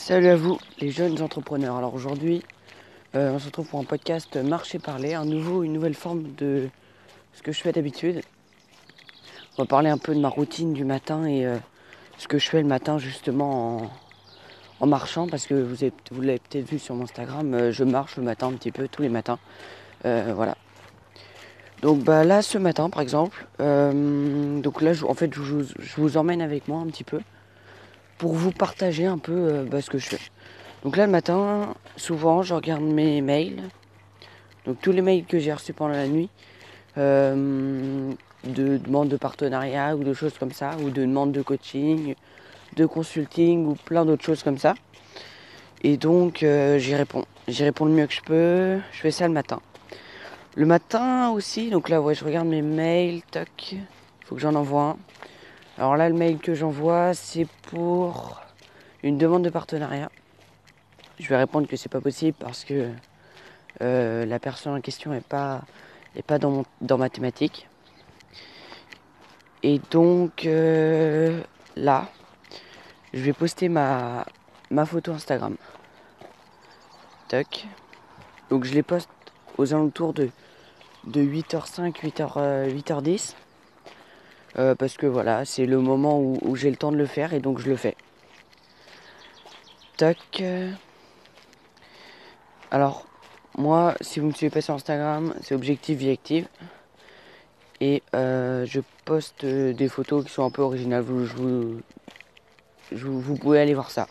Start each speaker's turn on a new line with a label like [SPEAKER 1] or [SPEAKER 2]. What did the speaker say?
[SPEAKER 1] Salut à vous, les jeunes entrepreneurs. Alors aujourd'hui, euh, on se retrouve pour un podcast Marché Parler, un nouveau, une nouvelle forme de ce que je fais d'habitude. On va parler un peu de ma routine du matin et euh, ce que je fais le matin justement en, marchant, parce que vous, l'avez peut-être vu sur mon Instagram, euh, je marche le matin un petit peu, tous les matins. voilà. Donc bah là, ce matin par exemple, donc là, en fait, je vous emmène avec moi un petit peu pour vous partager un peu euh, bah, ce que je fais. Donc là le matin, souvent je regarde mes mails, donc tous les mails que j'ai reçus pendant la nuit, euh, de demandes de partenariat ou de choses comme ça, ou de demandes de coaching, de consulting ou plein d'autres choses comme ça. Et donc euh, j'y réponds. J'y réponds le mieux que je peux. Je fais ça le matin. Le matin aussi, donc là ouais je regarde mes mails, toc, il faut que j'en envoie un. Alors là, le mail que j'envoie, c'est pour une demande de partenariat. Je vais répondre que c'est pas possible parce que euh, la personne en question n'est pas, est pas dans, dans ma thématique. Et donc euh, là, je vais poster ma, ma photo Instagram. Toc. Donc je les poste aux alentours de, de 8h05, 8h, 8h10. Euh, parce que voilà, c'est le moment où, j'ai le temps de le faire et donc je le fais. Tac. Alors, moi, si vous me suivez pas sur Instagram, c'est Objectif Vie Active. Et euh, je poste des photos qui sont un peu originales. Vous pouvez aller voir ça.